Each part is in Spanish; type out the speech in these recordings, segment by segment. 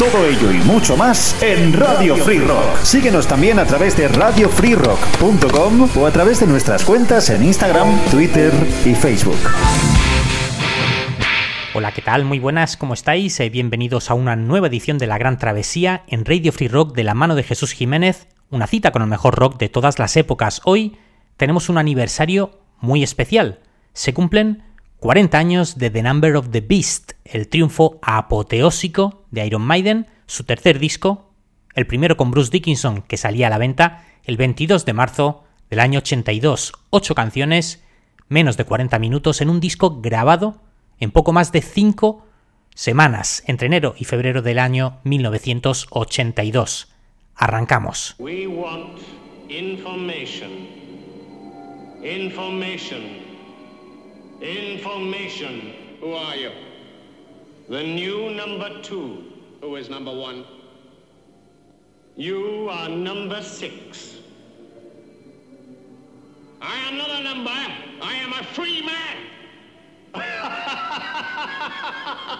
Todo ello y mucho más en Radio Free Rock. Síguenos también a través de radiofreerock.com o a través de nuestras cuentas en Instagram, Twitter y Facebook. Hola, ¿qué tal? Muy buenas, ¿cómo estáis? Eh, bienvenidos a una nueva edición de La Gran Travesía en Radio Free Rock de la mano de Jesús Jiménez, una cita con el mejor rock de todas las épocas. Hoy tenemos un aniversario muy especial. Se cumplen 40 años de The Number of the Beast, el triunfo apoteósico de Iron Maiden, su tercer disco, el primero con Bruce Dickinson que salía a la venta el 22 de marzo del año 82, ocho canciones, menos de 40 minutos en un disco grabado en poco más de 5 semanas, entre enero y febrero del año 1982. Arrancamos. Information. Who are you? The new number two. Who is number one? You are number six. I am not a number. I am a free man.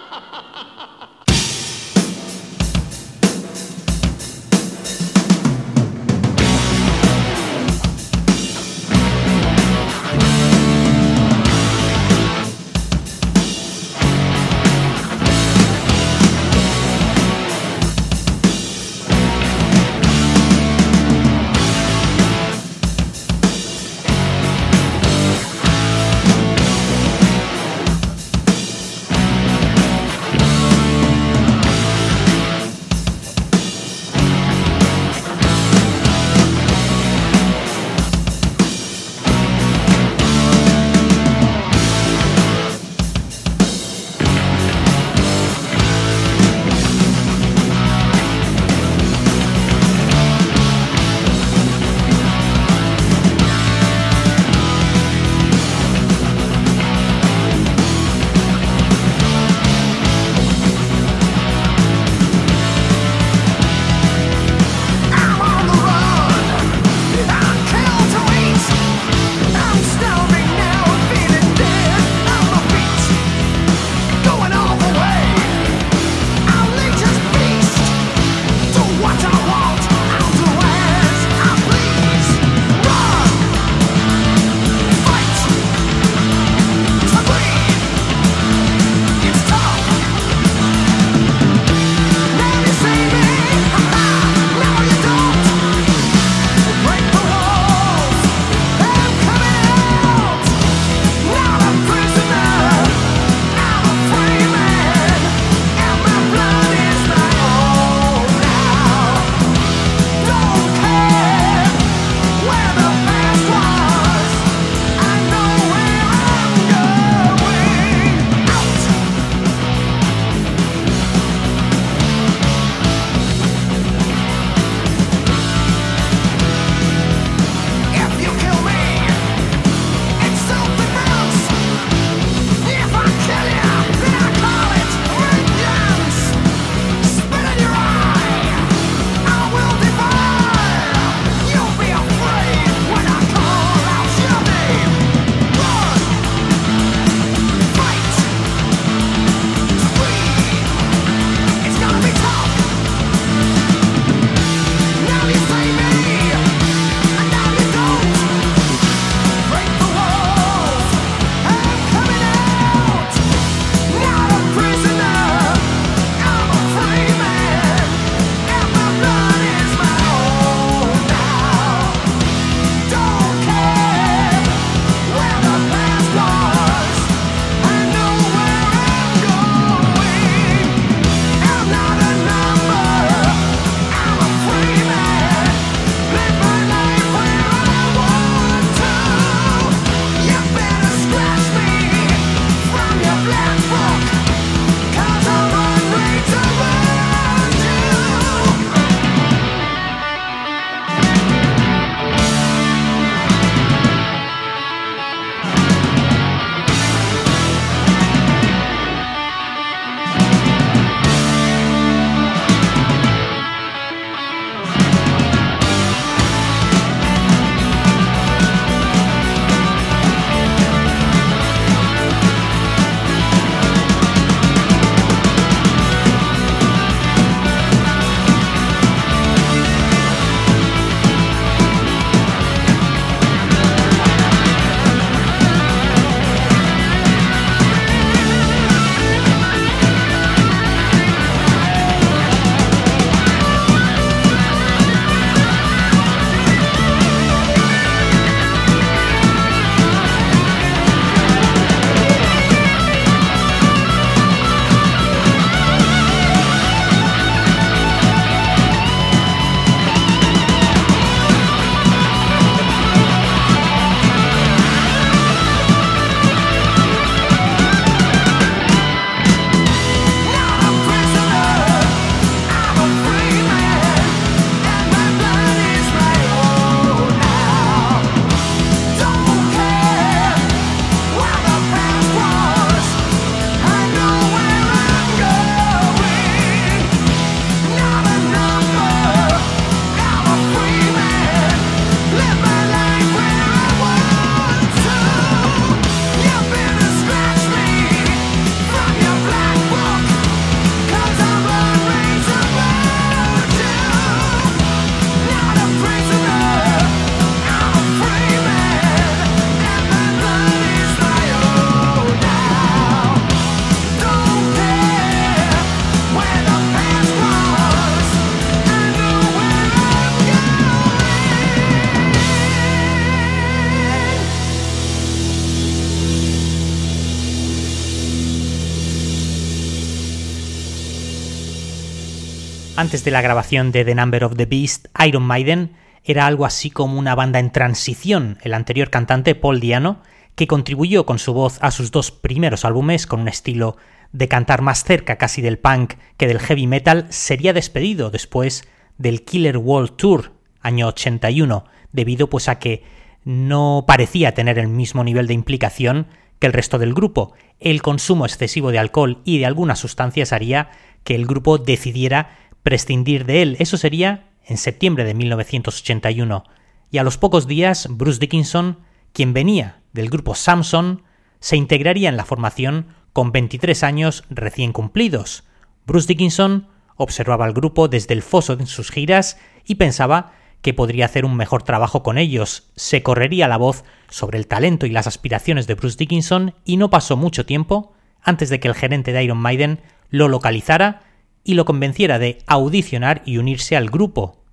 Antes de la grabación de The Number of the Beast, Iron Maiden era algo así como una banda en transición. El anterior cantante, Paul Diano, que contribuyó con su voz a sus dos primeros álbumes con un estilo de cantar más cerca casi del punk que del heavy metal, sería despedido después del Killer World Tour año 81, debido pues a que no parecía tener el mismo nivel de implicación que el resto del grupo. El consumo excesivo de alcohol y de algunas sustancias haría que el grupo decidiera prescindir de él. Eso sería en septiembre de 1981. Y a los pocos días, Bruce Dickinson, quien venía del grupo Samson, se integraría en la formación con 23 años recién cumplidos. Bruce Dickinson observaba al grupo desde el foso en sus giras y pensaba que podría hacer un mejor trabajo con ellos. Se correría la voz sobre el talento y las aspiraciones de Bruce Dickinson y no pasó mucho tiempo antes de que el gerente de Iron Maiden lo localizara y lo convenciera de audicionar y unirse al grupo.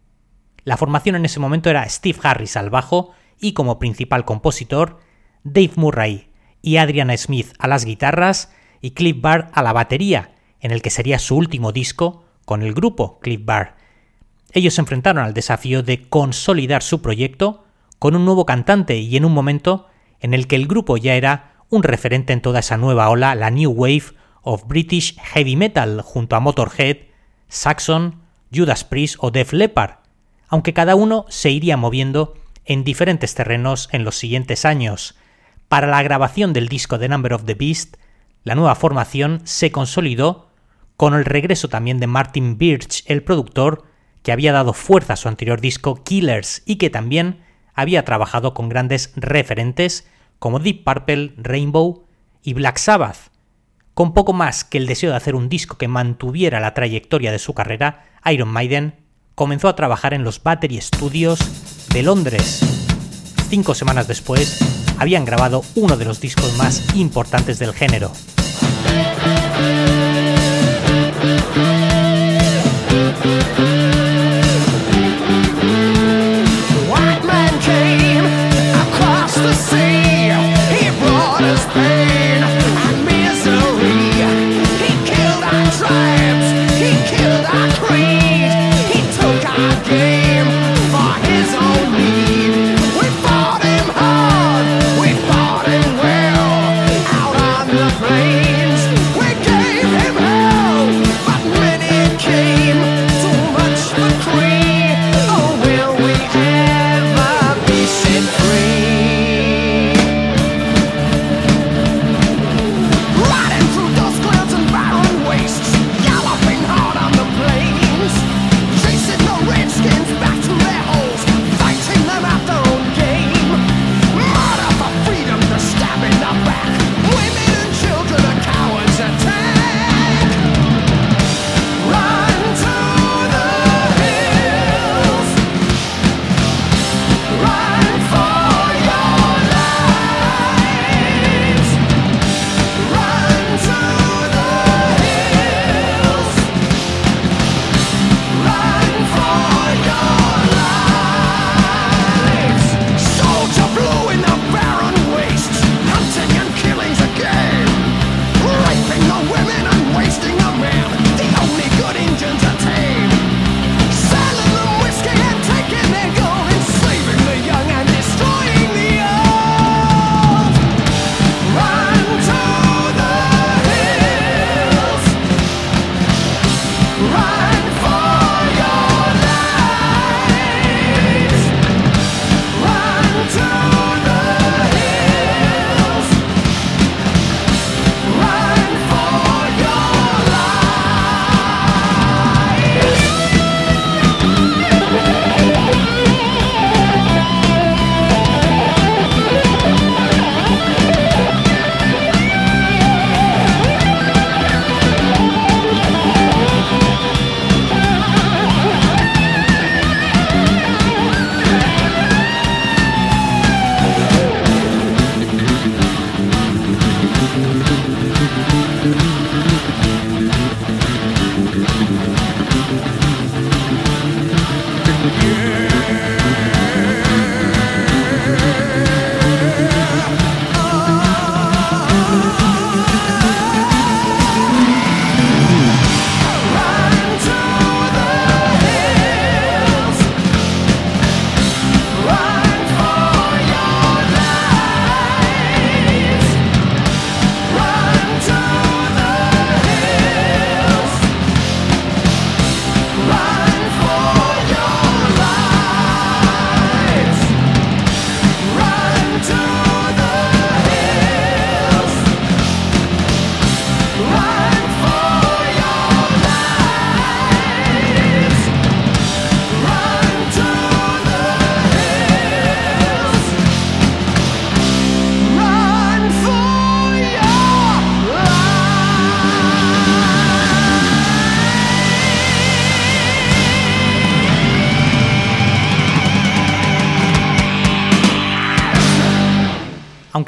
La formación en ese momento era Steve Harris al bajo y como principal compositor, Dave Murray y Adrian Smith a las guitarras y Cliff Barr a la batería, en el que sería su último disco con el grupo Cliff Barr. Ellos se enfrentaron al desafío de consolidar su proyecto con un nuevo cantante y en un momento en el que el grupo ya era un referente en toda esa nueva ola, la New Wave of British Heavy Metal, junto a Motorhead, Saxon, Judas Priest o Def Leppard, aunque cada uno se iría moviendo en diferentes terrenos en los siguientes años. Para la grabación del disco The Number of the Beast, la nueva formación se consolidó con el regreso también de Martin Birch, el productor, que había dado fuerza a su anterior disco Killers y que también había trabajado con grandes referentes como Deep Purple, Rainbow y Black Sabbath. Con poco más que el deseo de hacer un disco que mantuviera la trayectoria de su carrera, Iron Maiden comenzó a trabajar en los Battery Studios de Londres. Cinco semanas después, habían grabado uno de los discos más importantes del género.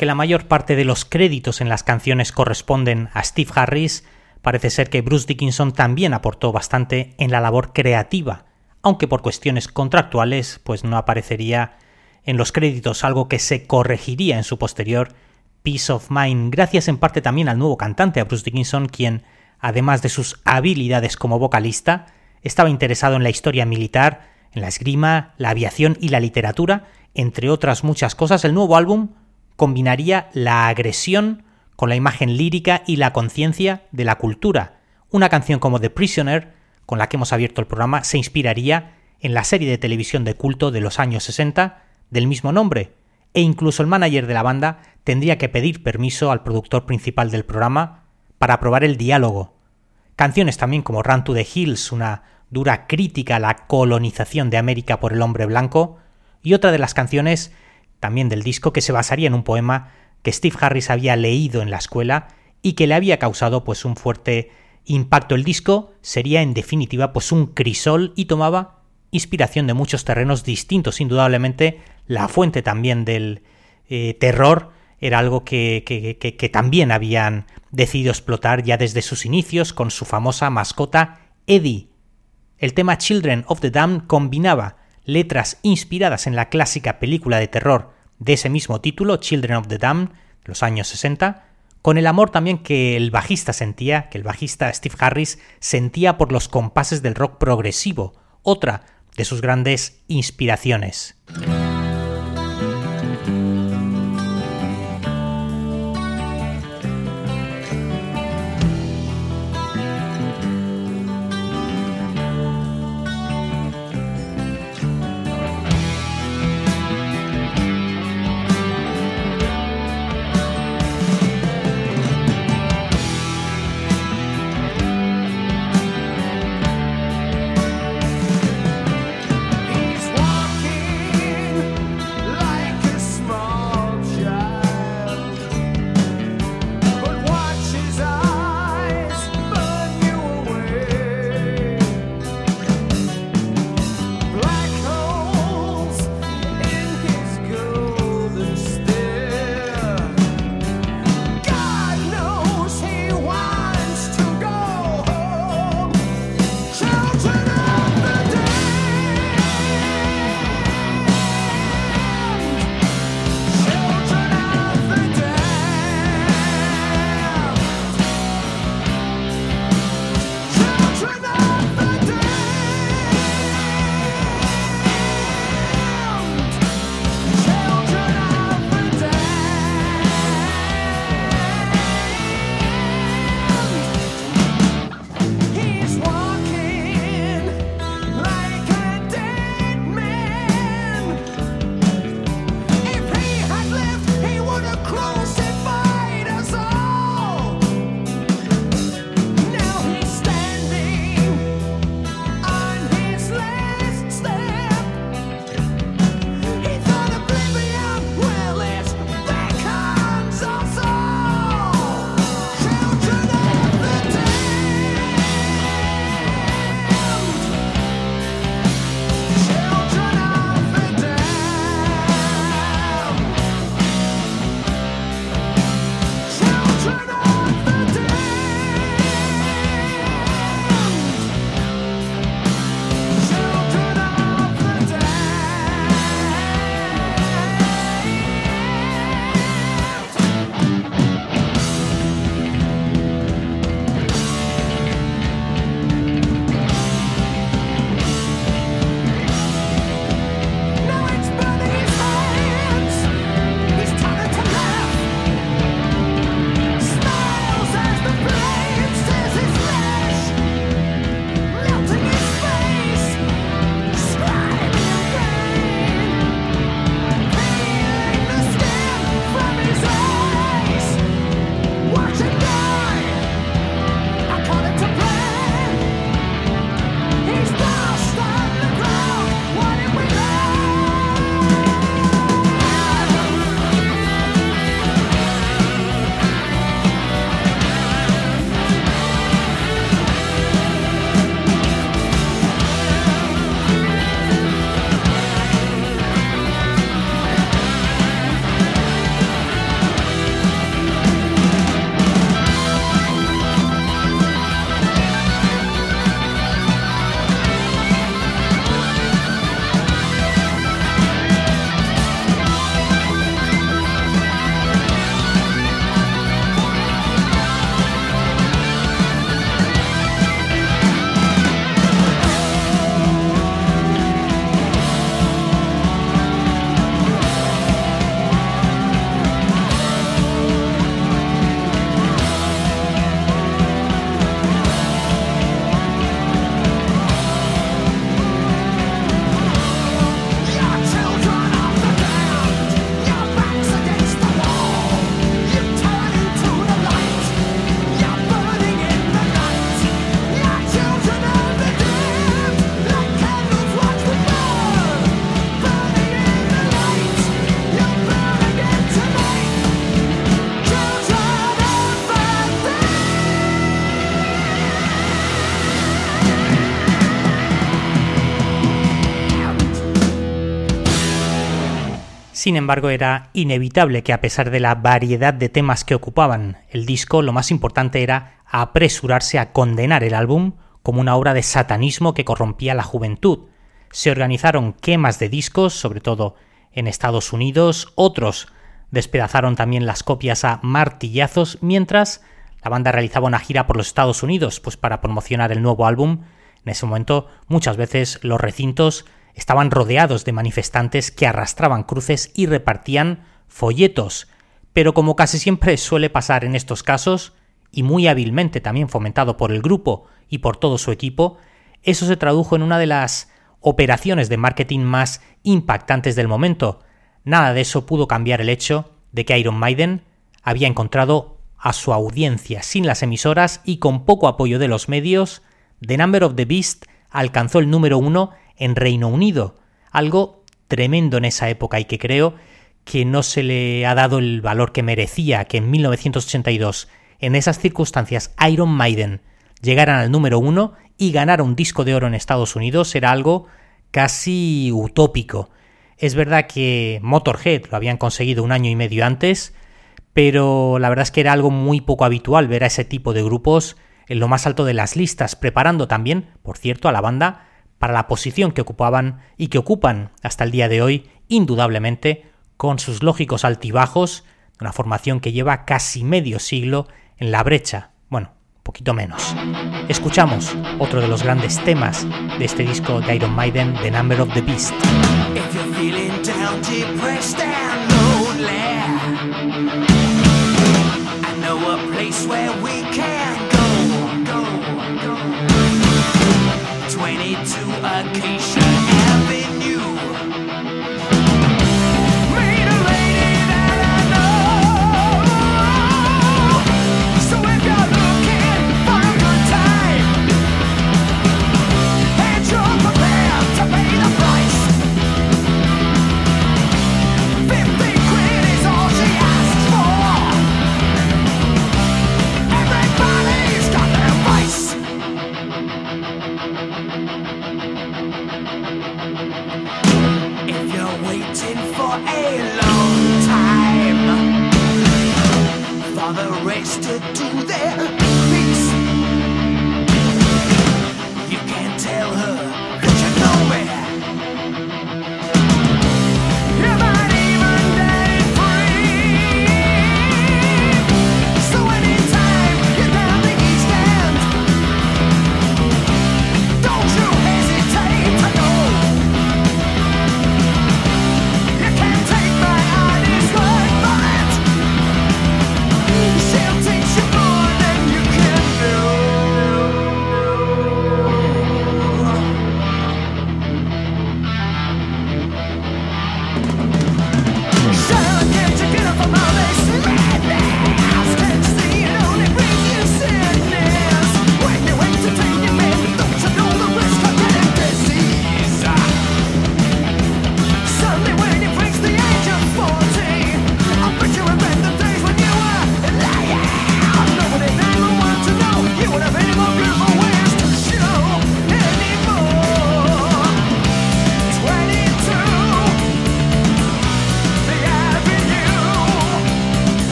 Aunque la mayor parte de los créditos en las canciones corresponden a Steve Harris, parece ser que Bruce Dickinson también aportó bastante en la labor creativa, aunque por cuestiones contractuales pues no aparecería en los créditos, algo que se corregiría en su posterior Peace of Mind, gracias en parte también al nuevo cantante, a Bruce Dickinson, quien, además de sus habilidades como vocalista, estaba interesado en la historia militar, en la esgrima, la aviación y la literatura, entre otras muchas cosas. El nuevo álbum combinaría la agresión con la imagen lírica y la conciencia de la cultura. Una canción como The Prisoner, con la que hemos abierto el programa, se inspiraría en la serie de televisión de culto de los años 60 del mismo nombre, e incluso el manager de la banda tendría que pedir permiso al productor principal del programa para aprobar el diálogo. Canciones también como Run to the Hills, una dura crítica a la colonización de América por el hombre blanco, y otra de las canciones también del disco que se basaría en un poema que Steve Harris había leído en la escuela y que le había causado pues un fuerte impacto. El disco sería en definitiva pues un crisol y tomaba inspiración de muchos terrenos distintos, indudablemente la fuente también del eh, terror era algo que, que, también habían decidido explotar ya desde sus inicios con su famosa mascota Eddie. El tema Children of the Damned combinaba letras inspiradas en la clásica película de terror de ese mismo título, Children of the Damned, de los años 60, con el amor también que el bajista sentía, que el bajista Steve Harris sentía por los compases del rock progresivo, otra de sus grandes inspiraciones. Sin embargo, era inevitable que a pesar de la variedad de temas que ocupaban el disco, lo más importante era apresurarse a condenar el álbum como una obra de satanismo que corrompía la juventud. Se organizaron quemas de discos, sobre todo en Estados Unidos, otros despedazaron también las copias a martillazos, mientras la banda realizaba una gira por los Estados Unidos, pues para promocionar el nuevo álbum. En ese momento, muchas veces los recintos estaban rodeados de manifestantes que arrastraban cruces y repartían folletos, pero como casi siempre suele pasar en estos casos, y muy hábilmente también fomentado por el grupo y por todo su equipo, eso se tradujo en una de las operaciones de marketing más impactantes del momento. Nada de eso pudo cambiar el hecho de que Iron Maiden había encontrado a su audiencia sin las emisoras y con poco apoyo de los medios, The Number of the Beast alcanzó el número uno en Reino Unido, algo tremendo en esa época y que creo que no se le ha dado el valor que merecía que en 1982, en esas circunstancias, Iron Maiden llegaran al número uno y ganara un disco de oro en Estados Unidos era algo casi utópico. Es verdad que Motorhead lo habían conseguido un año y medio antes, pero la verdad es que era algo muy poco habitual ver a ese tipo de grupos en lo más alto de las listas, preparando también, por cierto, a la banda para la posición que ocupaban y que ocupan hasta el día de hoy, indudablemente, con sus lógicos altibajos, una formación que lleva casi medio siglo en la brecha, bueno, poquito menos. Escuchamos otro de los grandes temas de este disco de Iron Maiden, The Number of the Beast. pointed to a acacia.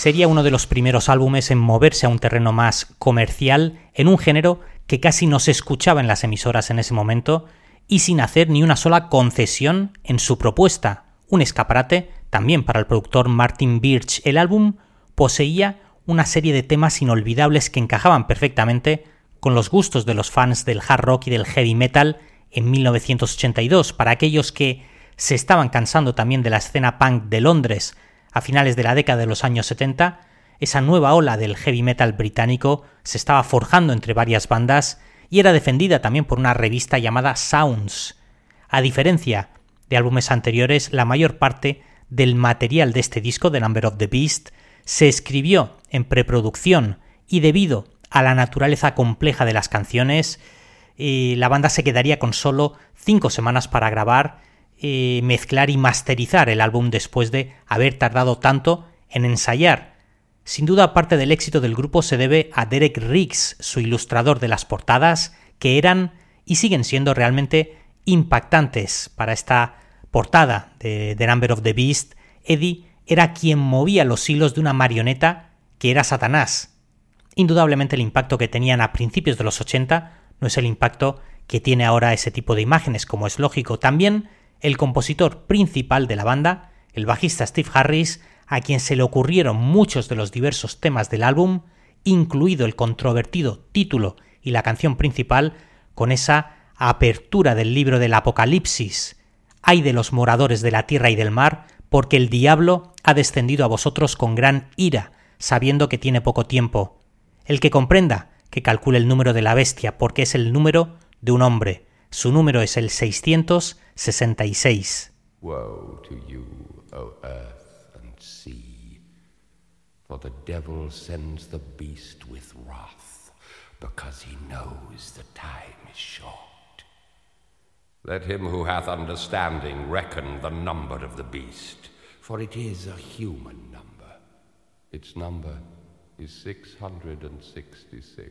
Sería uno de los primeros álbumes en moverse a un terreno más comercial, en un género que casi no se escuchaba en las emisoras en ese momento, y sin hacer ni una sola concesión en su propuesta, un escaparate también para el productor Martin Birch. El álbum poseía una serie de temas inolvidables que encajaban perfectamente con los gustos de los fans del hard rock y del heavy metal en 1982. Para aquellos que se estaban cansando también de la escena punk de Londres a finales de la década de los años 70, esa nueva ola del heavy metal británico se estaba forjando entre varias bandas y era defendida también por una revista llamada Sounds. A diferencia de álbumes anteriores, la mayor parte del material de este disco, The Number of the Beast, se escribió en preproducción y debido a la naturaleza compleja de las canciones, eh, la banda se quedaría con solo cinco semanas para grabar, eh, mezclar y masterizar el álbum después de haber tardado tanto en ensayar. Sin duda parte del éxito del grupo se debe a Derek Riggs, su ilustrador de las portadas, que eran y siguen siendo realmente impactantes para esta portada de The Number of the Beast. Eddie era quien movía los hilos de una marioneta que era Satanás. Indudablemente el impacto que tenían a principios de los 80 no es el impacto que tiene ahora ese tipo de imágenes, como es lógico. También el compositor principal de la banda, el bajista Steve Harris, a quien se le ocurrieron muchos de los diversos temas del álbum, incluido el controvertido título y la canción principal, con esa apertura del libro del Apocalipsis. Hay de los moradores de la tierra y del mar, porque el diablo ha descendido a vosotros con gran ira, sabiendo que tiene poco tiempo. El que comprenda, que calcule el número de la bestia, porque es el número de un hombre. Su número es el 666. Woe to you, O earth and sea, for the devil sends the beast with wrath, because he knows the time is short. Let him who hath understanding reckon the number of the beast, for it is a human number. Its number is 666.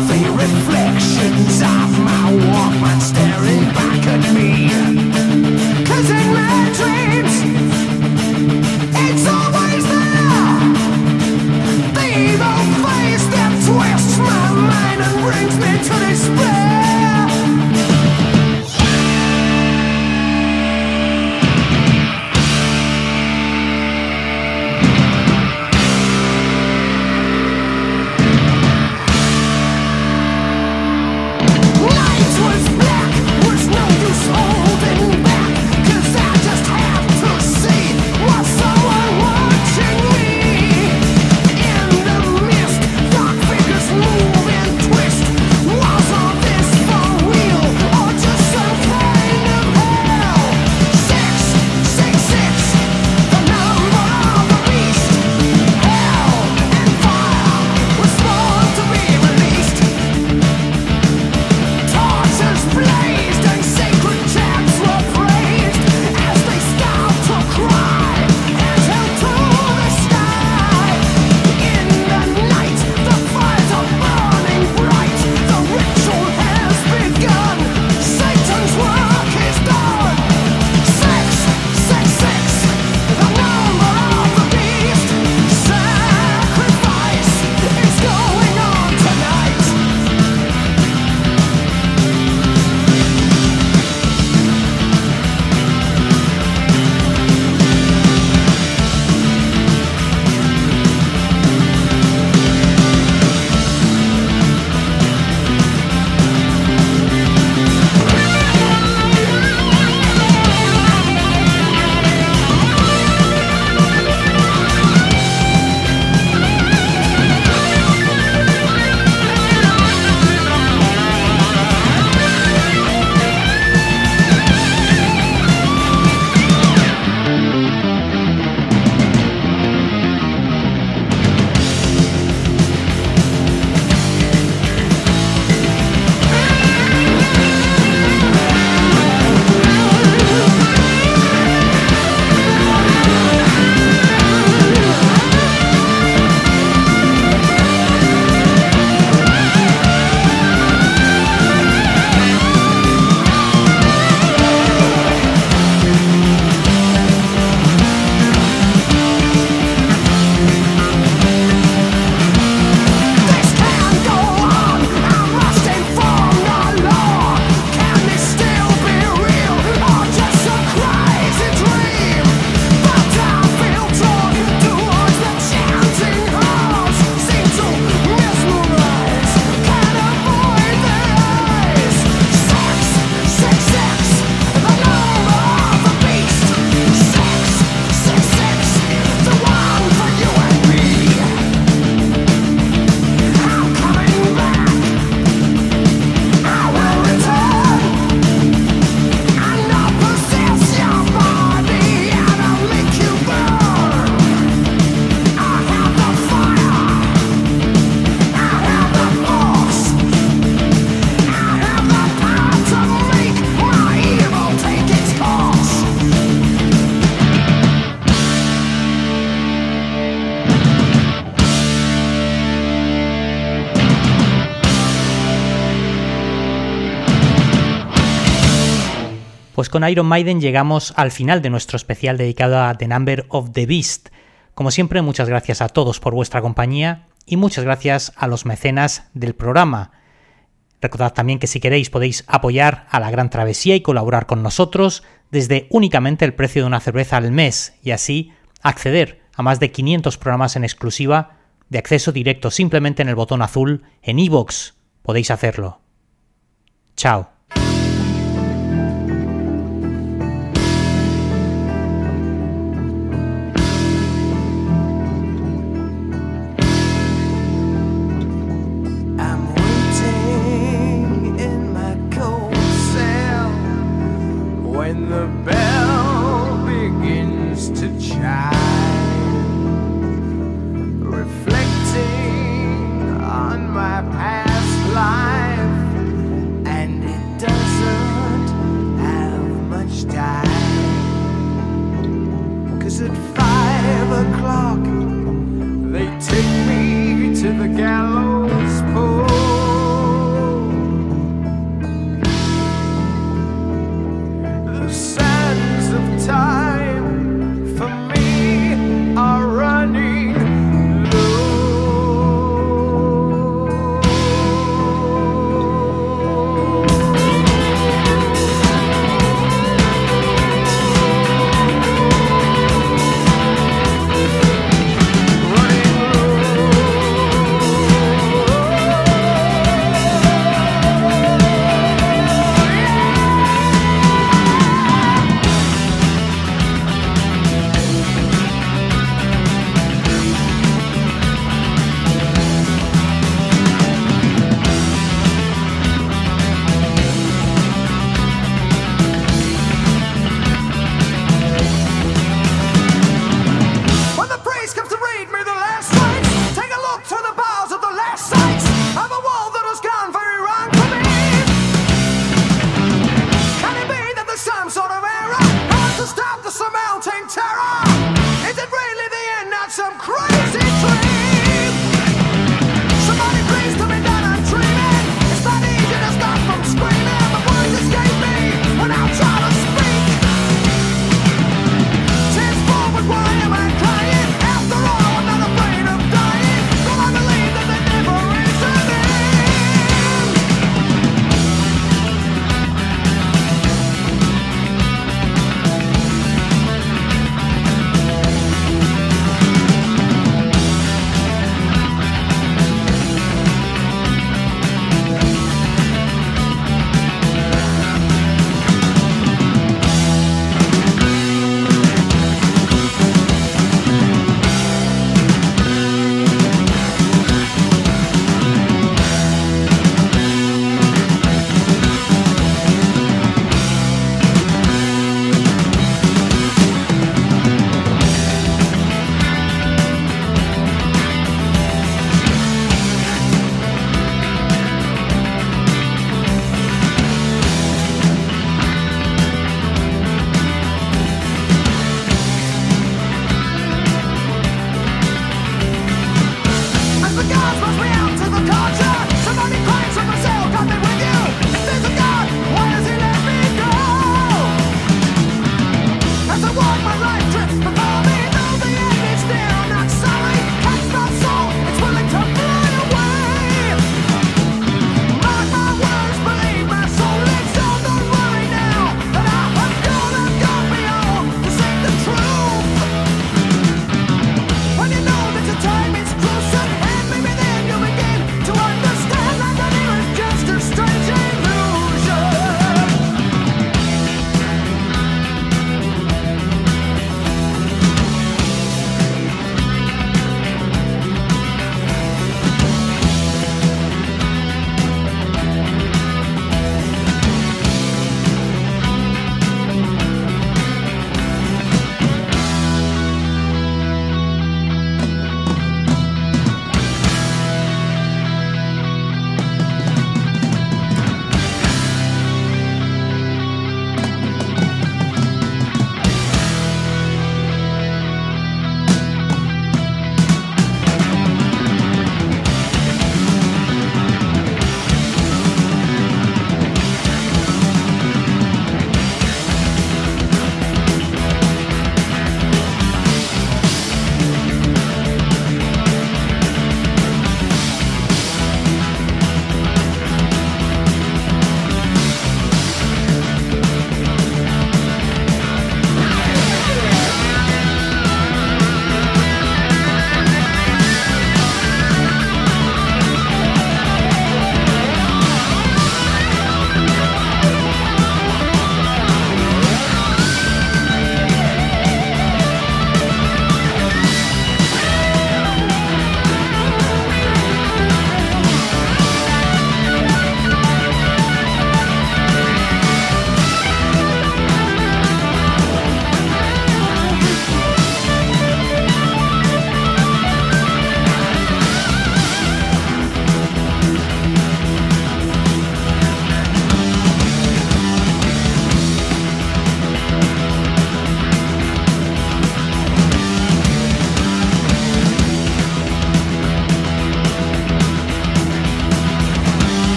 the reflections of my Walkman staring Pues con Iron Maiden llegamos al final de nuestro especial dedicado a The Number of the Beast. Como siempre, muchas gracias a todos por vuestra compañía y muchas gracias a los mecenas del programa. Recordad también que si queréis podéis apoyar a la Gran Travesía y colaborar con nosotros desde únicamente el precio de una cerveza al mes y así acceder a más de 500 programas en exclusiva de acceso directo simplemente en el botón azul en iVoox. Podéis hacerlo. Chao.